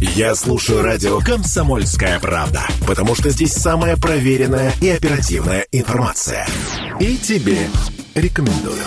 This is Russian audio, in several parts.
Я слушаю радио «Комсомольская правда», потому что здесь самая проверенная и оперативная информация. И тебе рекомендую.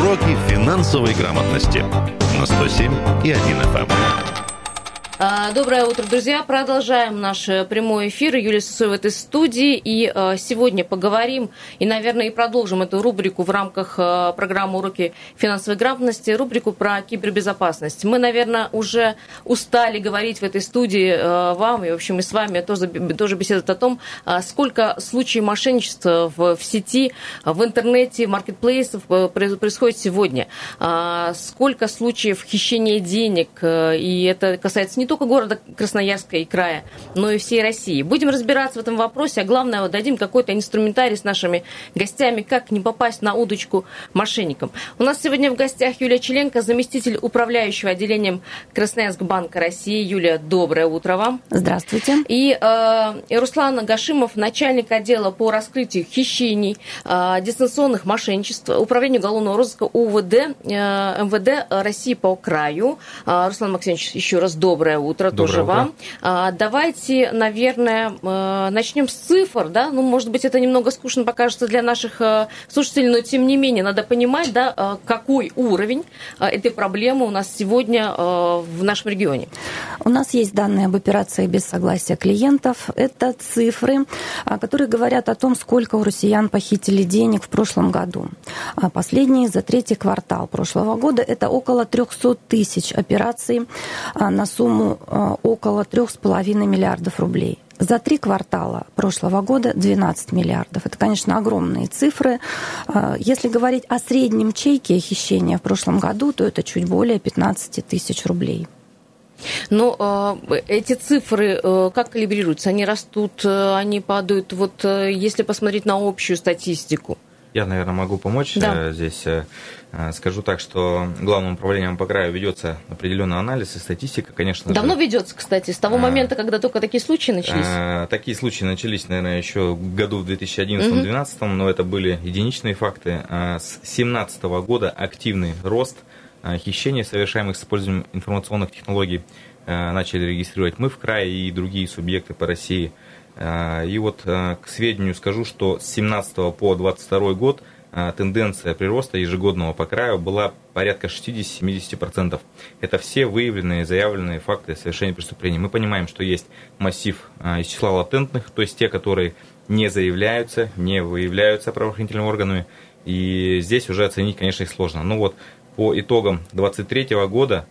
Уроки финансовой грамотности на 107 и 1 FM. А, доброе утро, друзья. Продолжаем наш э, прямой эфир. Юлия Сосоева в этой студии. И э, сегодня поговорим и, наверное, и продолжим эту рубрику в рамках э, программы «Уроки финансовой грамотности», рубрику про кибербезопасность. Мы, наверное, уже устали говорить в этой студии вам, и, в общем, и с вами тоже, тоже беседовать о том, сколько случаев мошенничества в, в сети, в интернете, маркетплейсов происходит сегодня. Сколько случаев хищения денег, и это касается не только города Красноярска и края, но и всей России. Будем разбираться в этом вопросе, а главное, дадим какой-то инструментарий с нашими гостями, как не попасть на удочку мошенникам. У нас сегодня в гостях Юлия Челенко, заместитель управляющего отделением Красноярск банка России. Юлия, доброе утро вам. Здравствуйте. И э, Руслан Гашимов, начальник отдела по раскрытию хищений, э, дистанционных мошенничеств, управления уголовного розыска УВД, э, МВД России по краю. Э, Руслан Максимович, еще раз доброе Доброе утро Доброе тоже утро. вам. А, давайте, наверное, э, начнем с цифр, да, ну, может быть, это немного скучно покажется для наших э, слушателей, но тем не менее надо понимать, да, э, какой уровень этой проблемы у нас сегодня в нашем регионе. У нас есть данные об операции без согласия клиентов. Это цифры, которые говорят о том, сколько у россиян похитили денег в прошлом году. А последние за третий квартал прошлого года это около 300 тысяч операций на сумму Э, около 3,5 миллиардов рублей. За три квартала прошлого года 12 миллиардов. Это, конечно, огромные цифры. Э, если говорить о среднем чеке хищения в прошлом году, то это чуть более 15 тысяч рублей. Но э, эти цифры э, как калибрируются? Они растут, э, они падают? Вот э, если посмотреть на общую статистику. Я, наверное, могу помочь да. здесь. Э, скажу так, что главным управлением по краю ведется определенный анализ и статистика, конечно. Давно же, ведется, кстати, с того а, момента, когда только такие случаи начались. А, такие случаи начались, наверное, еще в году в 2011-2012, угу. но это были единичные факты. А с 2017 года активный рост хищений, совершаемых с использованием информационных технологий, начали регистрировать мы в крае и другие субъекты по России. И вот к сведению скажу, что с 2017 по 2022 год – а, тенденция прироста ежегодного по краю была порядка 60-70%. Это все выявленные, заявленные факты совершения преступлений. Мы понимаем, что есть массив из числа латентных, то есть те, которые не заявляются, не выявляются правоохранительными органами. И здесь уже оценить, конечно, их сложно. Но вот по итогам 2023 года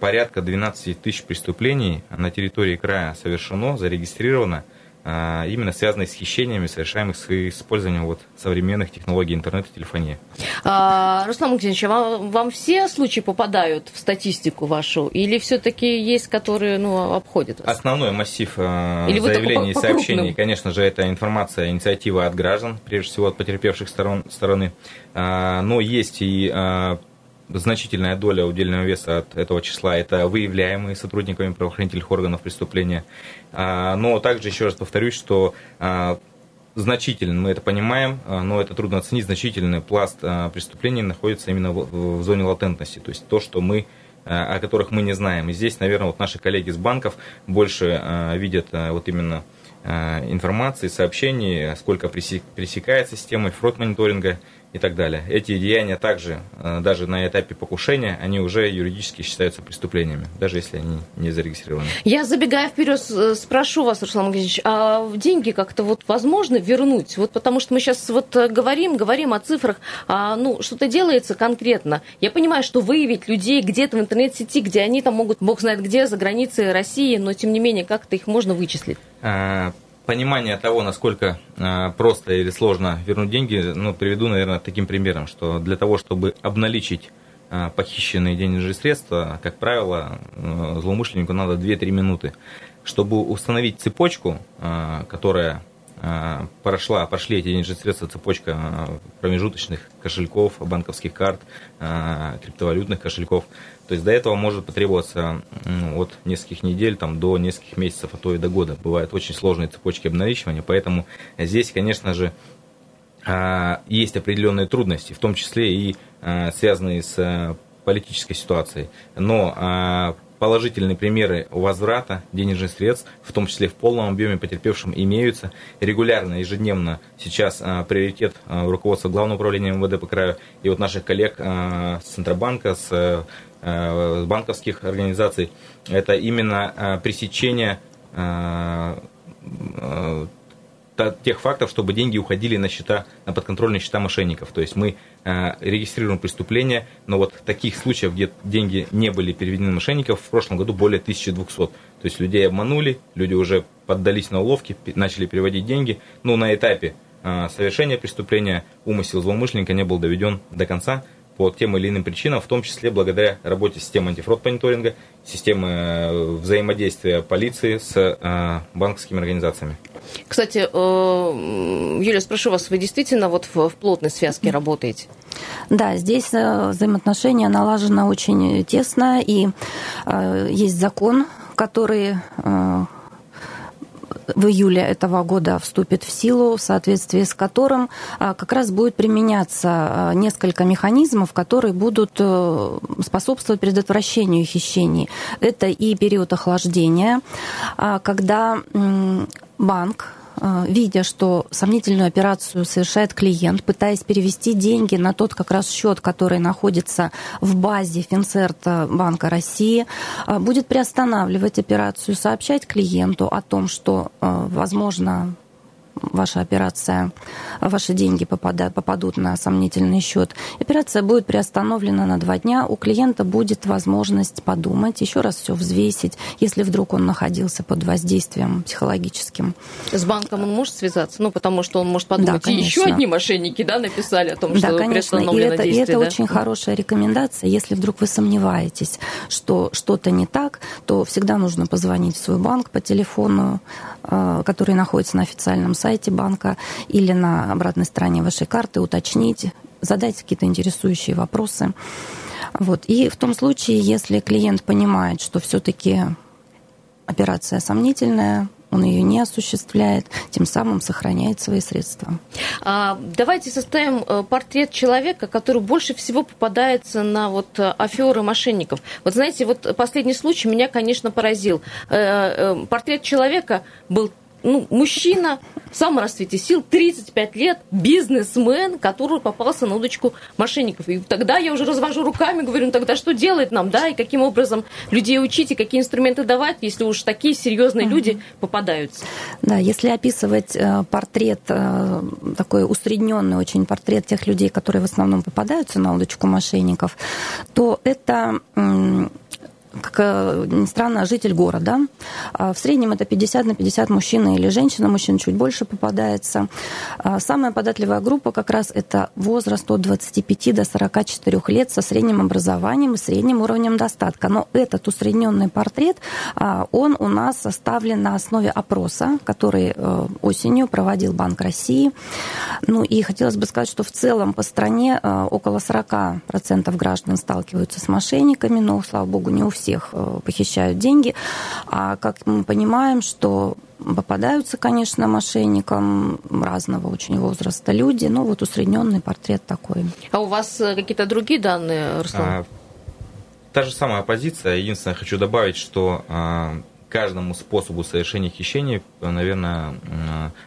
порядка 12 тысяч преступлений на территории края совершено, зарегистрировано – именно связанные с хищениями, совершаемых с использованием вот современных технологий интернета и телефонии. А, Руслан Максимович, а вам, вам все случаи попадают в статистику вашу? Или все-таки есть, которые ну, обходят вас? Основной массив а, Или заявлений и сообщений, конечно же, это информация, инициатива от граждан, прежде всего от потерпевших сторон, стороны. Но есть и значительная доля удельного веса от этого числа это выявляемые сотрудниками правоохранительных органов преступления. А, но также, еще раз повторюсь, что а, значительный, мы это понимаем, а, но это трудно оценить, значительный пласт преступлений находится именно в зоне латентности, то есть то, что мы о которых мы не знаем. И здесь, наверное, вот наши коллеги с банков больше видят вот именно информации, сообщений, сколько пресекается системой фрод-мониторинга, и так далее. Эти деяния также, э, даже на этапе покушения, они уже юридически считаются преступлениями, даже если они не зарегистрированы. Я, забегая вперед, э, спрошу вас, Руслан Магазинович, а деньги как-то вот возможно вернуть? Вот потому что мы сейчас вот э, говорим, говорим о цифрах, а, ну, что-то делается конкретно. Я понимаю, что выявить людей где-то в интернет-сети, где они там могут, бог знает где, за границей России, но тем не менее, как-то их можно вычислить? А, понимание того, насколько а, просто или сложно вернуть деньги, ну, приведу, наверное, таким примером, что для того, чтобы обналичить а, похищенные денежные средства, как правило, а, злоумышленнику надо 2-3 минуты. Чтобы установить цепочку, которая прошла, прошли эти денежные средства, цепочка промежуточных кошельков, банковских карт, криптовалютных кошельков – то есть до этого может потребоваться от нескольких недель там, до нескольких месяцев, а то и до года. Бывают очень сложные цепочки обналичивания, поэтому здесь, конечно же, а, есть определенные трудности, в том числе и а, связанные с политической ситуацией. Но положительные примеры возврата денежных средств, в том числе в полном объеме потерпевшим, имеются. Регулярно, ежедневно сейчас а, приоритет а, руководства Главного управления МВД по краю и вот наших коллег а, с Центробанка, с, а, банковских организаций, это именно а, пресечение а, а, тех фактов, чтобы деньги уходили на счета, на подконтрольные счета мошенников. То есть мы э, регистрируем преступления, но вот таких случаев, где деньги не были переведены мошенников, в прошлом году более 1200. То есть людей обманули, люди уже поддались на уловки, начали переводить деньги. Но на этапе э, совершения преступления умысел злоумышленника не был доведен до конца по тем или иным причинам, в том числе благодаря работе системы антифрод-мониторинга, системы э, взаимодействия полиции с э, банковскими организациями. Кстати, э, Юлия, спрошу вас, вы действительно вот в плотной связке работаете? Да, здесь взаимоотношения налажены очень тесно, и есть закон, который в июле этого года вступит в силу, в соответствии с которым как раз будет применяться несколько механизмов, которые будут э, способствовать предотвращению хищений. Это и период охлаждения, а, когда банк Э, видя, что сомнительную операцию совершает клиент, пытаясь перевести деньги на тот как раз счет, который находится в базе Финцерта Банка России, э, будет приостанавливать операцию, сообщать клиенту о том, что, э, возможно, ваша операция, ваши деньги попадают, попадут на сомнительный счет. Операция будет приостановлена на два дня. У клиента будет возможность подумать, еще раз все взвесить, если вдруг он находился под воздействием психологическим. С банком он может связаться? Ну, потому что он может подумать, да, и еще одни мошенники да, написали о том, что да, конечно. И это, действие, и это да? очень хорошая рекомендация. Если вдруг вы сомневаетесь, что что-то не так, то всегда нужно позвонить в свой банк по телефону, э, который находится на официальном сайте банка или на обратной стороне вашей карты, уточнить, задать какие-то интересующие вопросы. Вот. И в том случае, если клиент понимает, что все-таки операция сомнительная, он ее не осуществляет, тем самым сохраняет свои средства. А, давайте составим э, портрет человека, который больше всего попадается на вот э, аферы мошенников. Вот знаете, вот последний случай меня, конечно, поразил. Э, портрет человека был ну, мужчина в самом расцвете сил, 35 лет, бизнесмен, который попался на удочку мошенников. И тогда я уже развожу руками, говорю, ну тогда что делать нам, да, и каким образом людей учить, и какие инструменты давать, если уж такие серьезные угу. люди попадаются. Да, если описывать э, портрет, э, такой усредненный очень портрет тех людей, которые в основном попадаются на удочку мошенников, то это как э, ни странно, житель города. А в среднем это 50 на 50 мужчина или женщина. Мужчин чуть больше попадается. А самая податливая группа как раз это возраст от 25 до 44 лет со средним образованием и средним уровнем достатка. Но этот усредненный портрет, а, он у нас составлен на основе опроса, который э, осенью проводил Банк России. Ну и хотелось бы сказать, что в целом по стране э, около 40% граждан сталкиваются с мошенниками, но, слава богу, не у всех всех э, похищают деньги. А как мы понимаем, что попадаются, конечно, мошенникам разного очень возраста люди, но вот усредненный портрет такой. А у вас э, какие-то другие данные, Руслан? А, та же самая позиция. Единственное, хочу добавить, что а, каждому способу совершения хищения, наверное,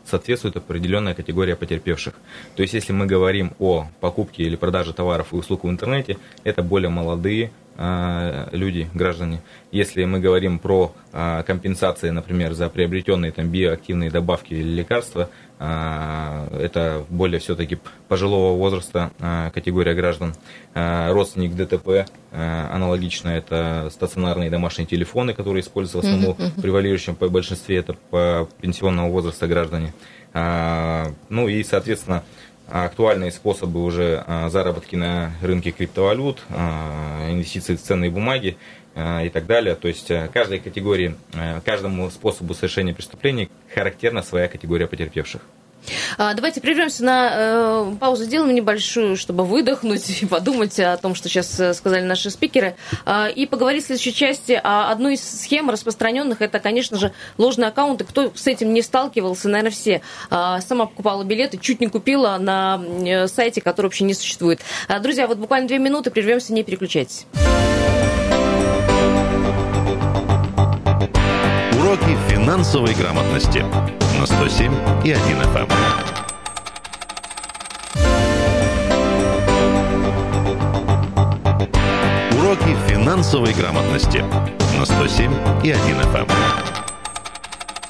соответствует определенная категория потерпевших. То есть, если мы говорим о покупке или продаже товаров и услуг в интернете, это более молодые люди, граждане. Если мы говорим про а, компенсации, например, за приобретенные там биоактивные добавки или лекарства, а, это более все-таки пожилого возраста категория граждан. Родственник ДТП аналогично это стационарные домашние телефоны, которые используются в основном в превалирующем по большинстве это по пенсионного возраста граждане. Ну и, соответственно, актуальные способы уже а, заработки на рынке криптовалют, а, инвестиции в ценные бумаги а, и так далее. То есть каждой категории, каждому способу совершения преступлений характерна своя категория потерпевших. А, давайте прервемся на э, паузу, сделаем небольшую, чтобы выдохнуть и подумать о том, что сейчас э, сказали наши спикеры, э, и поговорить в следующей части о одной из схем распространенных. Это, конечно же, ложные аккаунты. Кто с этим не сталкивался, наверное, все. Э, сама покупала билеты, чуть не купила на э, сайте, который вообще не существует. Друзья, вот буквально две минуты, прервемся, не переключайтесь. Финансовой грамотности на 107 и 1 FM. Уроки финансовой грамотности на 107 и 1 FM.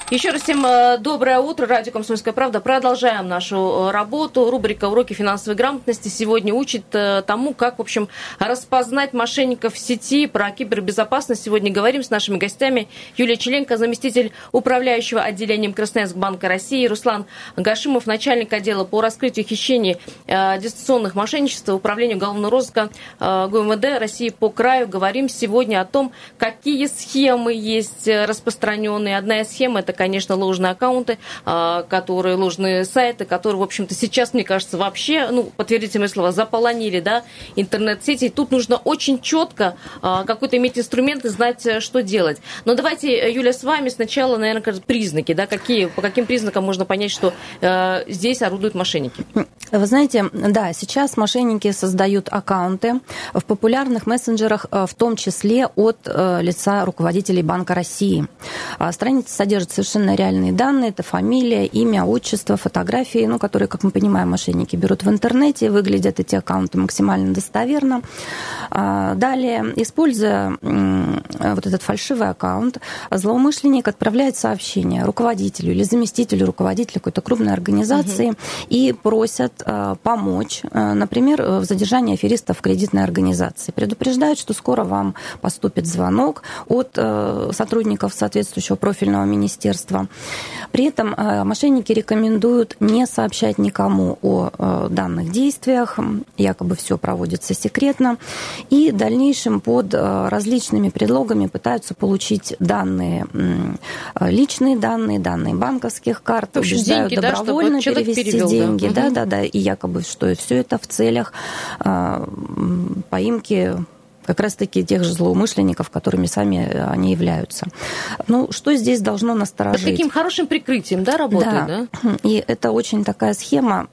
Еще раз всем э, доброе утро. Радио «Комсомольская правда». Продолжаем нашу э, работу. Рубрика «Уроки финансовой грамотности» сегодня учит э, тому, как, в общем, распознать мошенников в сети. Про кибербезопасность сегодня говорим с нашими гостями. Юлия Челенко, заместитель управляющего отделением Красноярск Банка России, Руслан Гашимов, начальник отдела по раскрытию хищений дистанционных мошенничеств, управлению уголовного розыска ГУМВД России по краю. Говорим сегодня о том, какие схемы есть распространенные. Одна из схем – это конечно, ложные аккаунты, а, которые ложные сайты, которые, в общем-то, сейчас, мне кажется, вообще, ну, подтвердите мои слова, заполонили, да, интернет-сети. Тут нужно очень четко а, какой-то иметь инструмент и знать, э, что делать. Но давайте, Юля, с вами сначала, наверное, признаки, да, какие, по каким признакам можно понять, что э, здесь орудуют мошенники? Вы знаете, да, сейчас мошенники создают аккаунты в популярных мессенджерах, э, в том числе от лица руководителей Банка России. А, страница содержит совершенно реальные данные. Это фамилия, имя, отчество, фотографии, ну, которые, как мы понимаем, мошенники берут в интернете. Выглядят эти аккаунты максимально достоверно. А, далее, используя вот этот фальшивый аккаунт, злоумышленник отправляет сообщение руководителю или заместителю руководителя какой-то крупной организации угу. и просят а, помочь, а, например, в задержании аферистов в кредитной организации. Предупреждают, что скоро вам поступит звонок от сотрудников соответствующего профильного министерства министерства. При этом э, мошенники рекомендуют не сообщать никому о э, данных действиях, якобы все проводится секретно, и в дальнейшем под э, различными предлогами пытаются получить данные, личные данные, данные банковских карт, общем, убеждают деньги, добровольно да, перевести перевел, деньги, да, да, да, да, и якобы что все это в целях поимки как раз-таки тех же злоумышленников, которыми сами э, они являются. Ну, что здесь должно насторожить? Под таким хорошим прикрытием, да, работает, да? да? И это очень такая схема,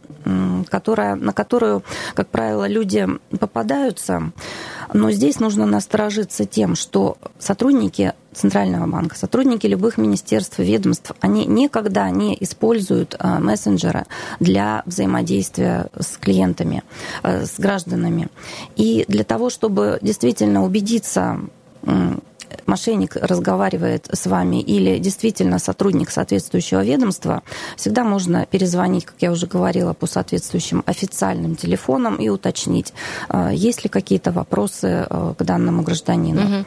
которая, на которую, как правило, люди попадаются. Но здесь нужно насторожиться тем, что сотрудники Центрального банка, сотрудники любых министерств, ведомств, они никогда не используют а, мессенджеры для взаимодействия с клиентами, а, с гражданами. И для того, чтобы действительно убедиться, мошенник разговаривает с вами или действительно сотрудник соответствующего ведомства, всегда можно перезвонить, как я уже говорила, по соответствующим официальным телефонам и уточнить, а, есть ли какие-то вопросы к данному гражданину. Угу.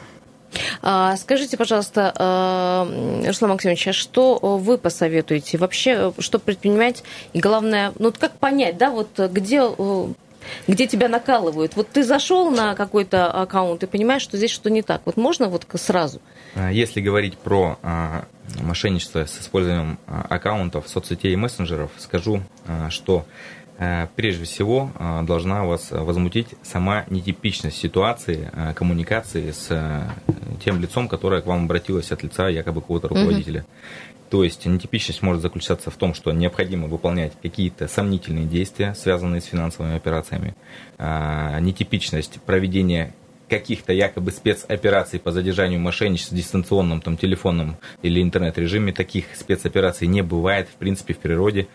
Скажите, пожалуйста, э, Руслан Максимович, а что вы посоветуете? Вообще, что предпринимать? И главное, ну как понять, да, вот где э, где тебя накалывают. Вот ты зашел на какой-то аккаунт и понимаешь, что здесь что не так. Вот можно вот сразу? А, если говорить про а, мошенничество с использованием а, аккаунтов, соцсетей и мессенджеров, скажу, что Э, прежде всего э, должна вас возмутить сама нетипичность ситуации э, коммуникации с тем лицом, которое к вам обратилось от лица якобы какого-то руководителя. Mm-hmm. То есть нетипичность может заключаться в том, что необходимо выполнять какие-то сомнительные действия, связанные с финансовыми операциями. Нетипичность проведения каких-то якобы спецопераций по задержанию мошенничества в дистанционном там, телефонном или интернет-режиме. Таких спецопераций не бывает, в принципе, в природе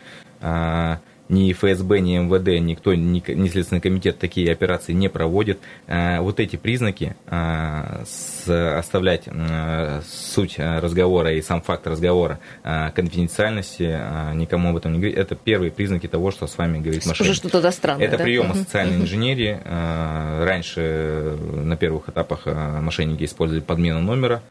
ни ФСБ, ни МВД, никто, ни, ни Следственный комитет такие операции не проводит. Э, вот эти признаки, э, оставлять э, суть разговора и сам факт разговора конфиденциальности, никому об этом не говорить, это первые признаки того, что с вами говорит мошенник. Уже что-то странное, Это да? приемы социальной инженерии. Раньше на первых этапах мошенники использовали подмену номера,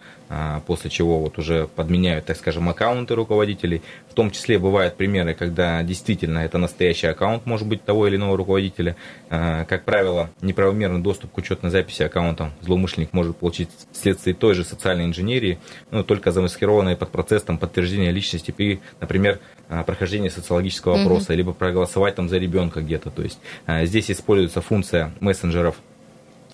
после чего вот уже подменяют, так скажем, аккаунты руководителей. В том числе бывают примеры, когда действительно это на настоящий аккаунт может быть того или иного руководителя. Как правило, неправомерный доступ к учетной записи аккаунтам злоумышленник может получить вследствие той же социальной инженерии, ну, только замаскированной под процесс там, подтверждения личности при, например, прохождении социологического опроса, mm-hmm. либо проголосовать там за ребенка где-то. То есть здесь используется функция мессенджеров а,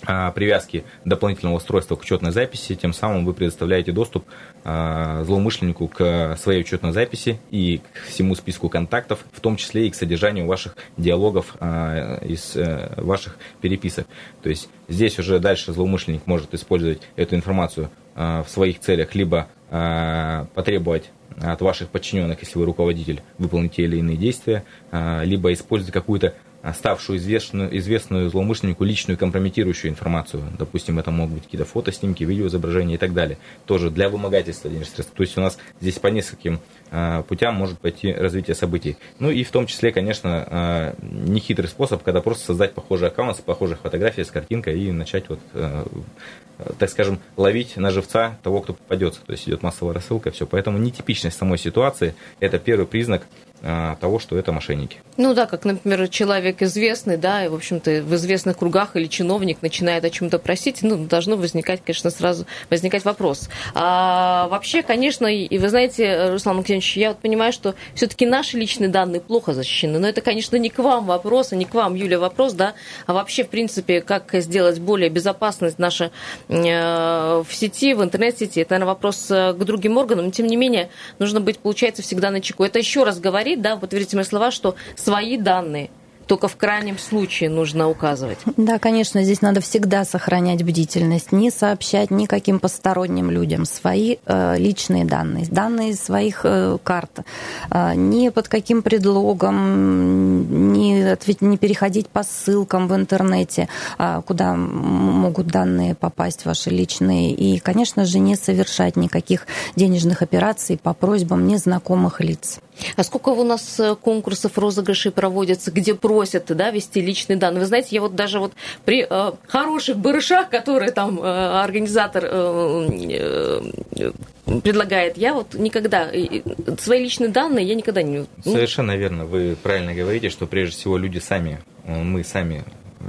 привязки дополнительного устройства к учетной записи, тем самым вы предоставляете доступ а, злоумышленнику к своей учетной записи и к всему списку контактов, в том числе и к содержанию ваших диалогов а, из э, ваших переписок. То есть здесь уже дальше злоумышленник может использовать эту информацию в своих целях, либо потребовать от ваших подчиненных, если вы руководитель, выполнить те или иные действия, либо использовать какую-то ставшую известную, известную злоумышленнику личную компрометирующую информацию. Допустим, это могут быть какие-то фотоснимки, видеоизображения и так далее. Тоже для вымогательства денежных средств. То есть у нас здесь по нескольким а, путям может пойти развитие событий. Ну и в том числе, конечно, а, нехитрый способ, когда просто создать похожий аккаунт с похожей фотографией, с картинкой и начать вот а, так скажем, ловить на живца того, кто попадется. То есть идет массовая рассылка, все. Поэтому нетипичность самой ситуации – это первый признак того, что это мошенники. Ну да, как, например, человек известный, да, и, в общем-то, в известных кругах или чиновник начинает о чем-то просить, ну, должно возникать, конечно, сразу возникать вопрос. А, вообще, конечно, и вы знаете, Руслан Максимович, я вот понимаю, что все-таки наши личные данные плохо защищены, но это, конечно, не к вам вопрос, а не к вам, Юля, вопрос, да, а вообще, в принципе, как сделать более безопасность наша э, в сети, в интернет-сети, это, наверное, вопрос э, к другим органам, но, тем не менее, нужно быть, получается, всегда на чеку. Это еще раз говорит говорит, да, подтвердите мои слова, что свои данные только в крайнем случае нужно указывать. Да, конечно, здесь надо всегда сохранять бдительность, не сообщать никаким посторонним людям свои э, личные данные, данные своих э, карт, э, ни под каким предлогом, не, не переходить по ссылкам в интернете, э, куда могут данные попасть ваши личные, и, конечно же, не совершать никаких денежных операций по просьбам незнакомых лиц. А сколько у нас э, конкурсов, розыгрышей проводятся, где просят да, вести личные данные? Вы знаете, я вот даже вот при э, хороших барышах, которые там э, организатор э, э, предлагает, я вот никогда, свои личные данные я никогда не... Ну... Совершенно верно, вы правильно говорите, что прежде всего люди сами, э, мы сами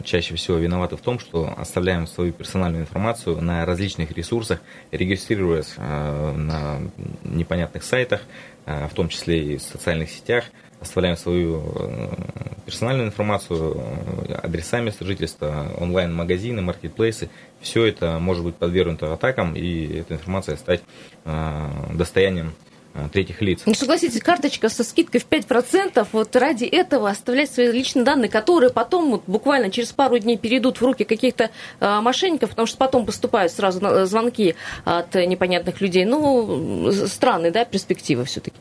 чаще всего виноваты в том, что оставляем свою персональную информацию на различных ресурсах, регистрируясь э, на непонятных сайтах, э, в том числе и в социальных сетях, оставляем свою персональную информацию, адреса места жительства, онлайн-магазины, маркетплейсы. Все это может быть подвергнуто атакам, и эта информация стать достоянием Э, третьих лиц. Ну, согласитесь, карточка со скидкой в 5%, вот ради этого оставлять свои личные данные, которые потом вот, буквально через пару дней перейдут в руки каких-то э, мошенников, потому что потом поступают сразу звонки от непонятных людей. Ну, странные, да, перспективы все-таки.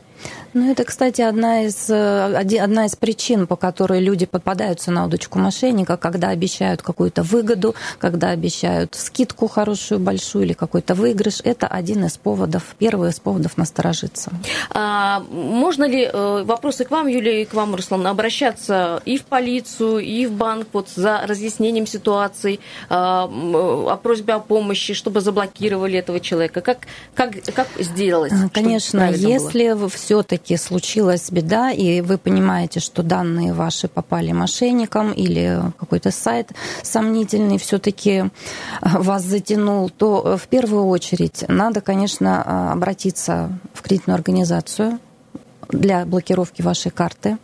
Ну, это, кстати, одна из, э, одна из причин, по которой люди попадаются на удочку мошенника, когда обещают какую-то выгоду, когда обещают скидку хорошую, большую или какой-то выигрыш. Это один из поводов, первый из поводов насторожиться. А, можно ли, э, вопросы к вам, Юлия, и к вам, Руслан, обращаться и в полицию, и в банк вот, за разъяснением ситуации, а, о просьбе о помощи, чтобы заблокировали этого человека? Как, как, как сделать? Конечно, если было? Все-таки случилась беда, и вы понимаете, что данные ваши попали мошенникам или какой-то сайт сомнительный все-таки э, вас затянул, то э, в первую очередь надо, конечно, э, обратиться в кредитную организацию для блокировки вашей карты.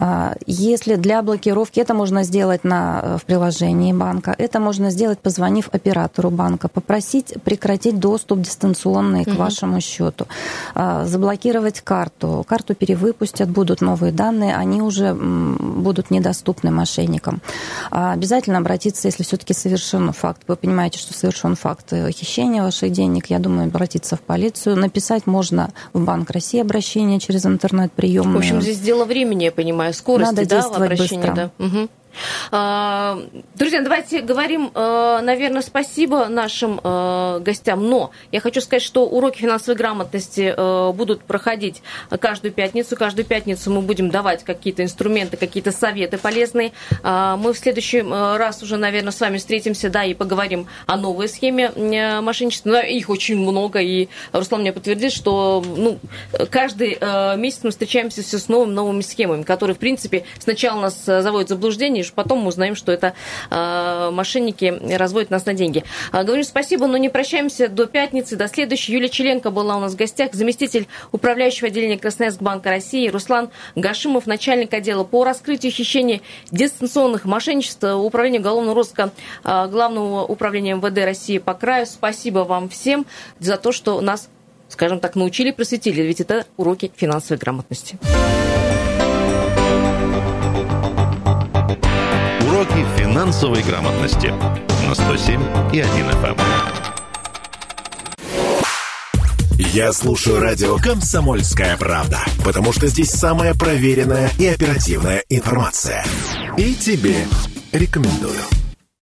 А, если для блокировки это можно сделать на, э, в приложении банка, это можно сделать, позвонив оператору банка, попросить прекратить доступ дистанционный угу. к вашему счету, а, заблокировать карту, карту перевыпустят, будут новые данные, они уже будут недоступны мошенникам. А, обязательно обратиться, если все-таки совершен факт, вы понимаете, что совершен факт э, хищения ваших денег, я думаю, обратиться в полицию, написать можно в Банк России обращение через интернет-прием. В общем, здесь дело времени, я понимаю, скорости, Надо да, в обращении. Да. Угу. А, друзья, давайте говорим, э, наверное, спасибо нашим э, гостям, но я хочу сказать, что уроки финансовой грамотности э, будут проходить каждую пятницу. Каждую пятницу мы будем давать какие-то инструменты, какие-то советы полезные. А, мы в следующий раз уже, наверное, с вами встретимся, да, и поговорим о новой схеме мошенничества. Их очень много, и Руслан мне подтвердит, что ну, каждый месяц мы встречаемся все с новыми новыми схемами, которые, в принципе, сначала нас заводят в заблуждение, лишь потом мы узнаем, что это э, мошенники разводят нас на деньги. Э, говорим спасибо, но не прощаемся до пятницы, до следующей. Юлия Челенко была у нас в гостях, заместитель управляющего отделения Красноярск Банка России, Руслан Гашимов, начальник отдела по раскрытию хищения дистанционных мошенничеств Управления уголовного розыска э, Главного управления МВД России по краю. Спасибо вам всем за то, что нас скажем так, научили, просветили, ведь это уроки финансовой грамотности. Уроки финансовой грамотности на 107 и 1 FM. Эм. Я слушаю радио «Комсомольская правда», потому что здесь самая проверенная и оперативная информация. И тебе рекомендую.